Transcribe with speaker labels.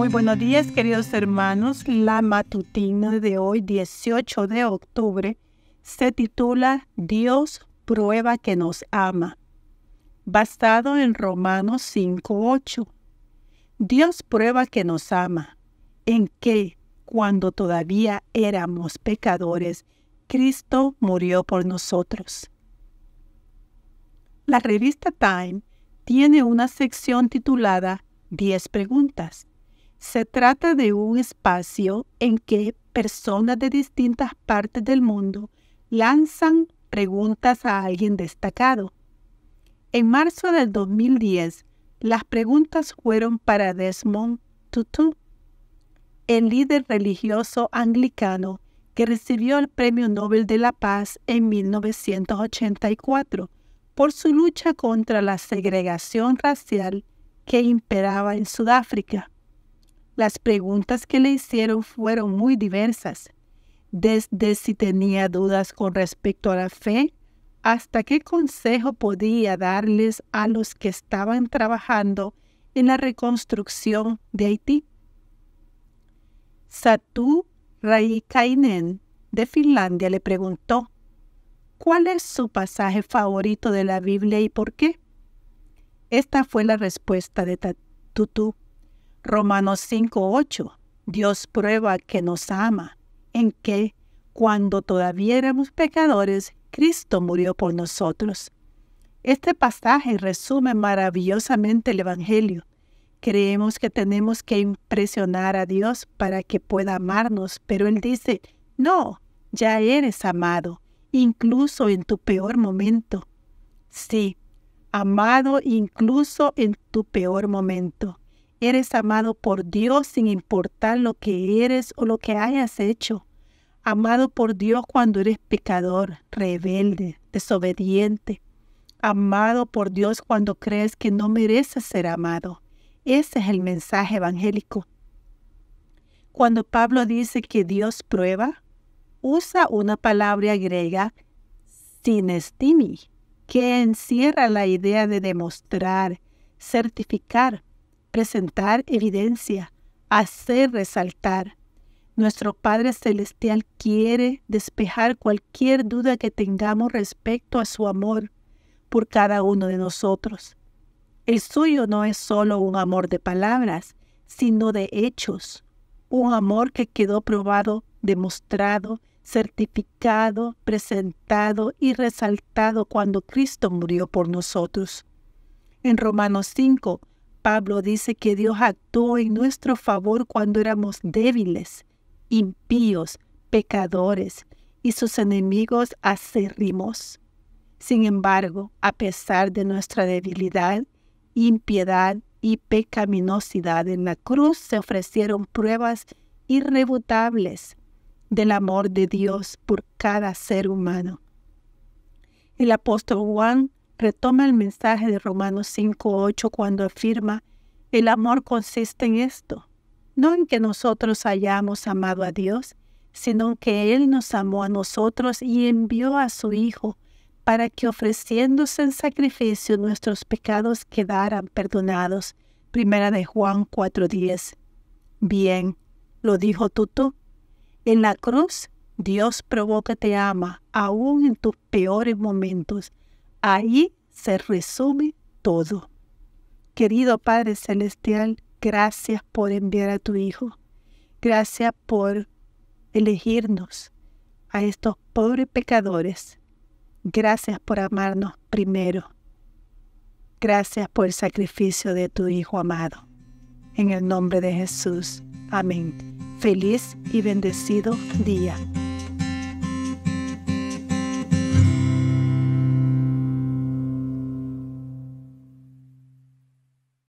Speaker 1: Muy buenos días, queridos hermanos. La matutina de hoy, 18 de octubre, se titula Dios prueba que nos ama, basado en Romanos 5.8. Dios prueba que nos ama, en que, cuando todavía éramos pecadores, Cristo murió por nosotros. La revista Time tiene una sección titulada 10 preguntas. Se trata de un espacio en que personas de distintas partes del mundo lanzan preguntas a alguien destacado. En marzo del 2010, las preguntas fueron para Desmond Tutu, el líder religioso anglicano que recibió el Premio Nobel de la Paz en 1984 por su lucha contra la segregación racial que imperaba en Sudáfrica. Las preguntas que le hicieron fueron muy diversas, desde si tenía dudas con respecto a la fe hasta qué consejo podía darles a los que estaban trabajando en la reconstrucción de Haití. Satu Raikainen de Finlandia le preguntó, ¿cuál es su pasaje favorito de la Biblia y por qué? Esta fue la respuesta de Tutu. Romanos 5.8. Dios prueba que nos ama, en que, cuando todavía éramos pecadores, Cristo murió por nosotros. Este pasaje resume maravillosamente el Evangelio. Creemos que tenemos que impresionar a Dios para que pueda amarnos, pero Él dice, no, ya eres amado, incluso en tu peor momento. Sí, amado incluso en tu peor momento. Eres amado por Dios sin importar lo que eres o lo que hayas hecho. Amado por Dios cuando eres pecador, rebelde, desobediente. Amado por Dios cuando crees que no mereces ser amado. Ese es el mensaje evangélico. Cuando Pablo dice que Dios prueba, usa una palabra griega, sinestimi, que encierra la idea de demostrar, certificar, presentar evidencia, hacer resaltar. Nuestro Padre Celestial quiere despejar cualquier duda que tengamos respecto a su amor por cada uno de nosotros. El suyo no es solo un amor de palabras, sino de hechos, un amor que quedó probado, demostrado certificado, presentado y resaltado cuando Cristo murió por nosotros. En Romanos 5, Pablo dice que Dios actuó en nuestro favor cuando éramos débiles, impíos, pecadores y sus enemigos acérrimos. Sin embargo, a pesar de nuestra debilidad, impiedad y pecaminosidad en la cruz se ofrecieron pruebas irrebutables del amor de Dios por cada ser humano. El apóstol Juan retoma el mensaje de Romanos 5.8 cuando afirma, el amor consiste en esto, no en que nosotros hayamos amado a Dios, sino que Él nos amó a nosotros y envió a su Hijo para que ofreciéndose en sacrificio nuestros pecados quedaran perdonados. Primera de Juan 4.10. Bien, lo dijo Tutu, en la cruz, Dios probó que te ama aún en tus peores momentos. Ahí se resume todo. Querido Padre Celestial, gracias por enviar a tu Hijo. Gracias por elegirnos a estos pobres pecadores. Gracias por amarnos primero. Gracias por el sacrificio de tu Hijo amado. En el nombre de Jesús. Amén. Feliz y bendecido día.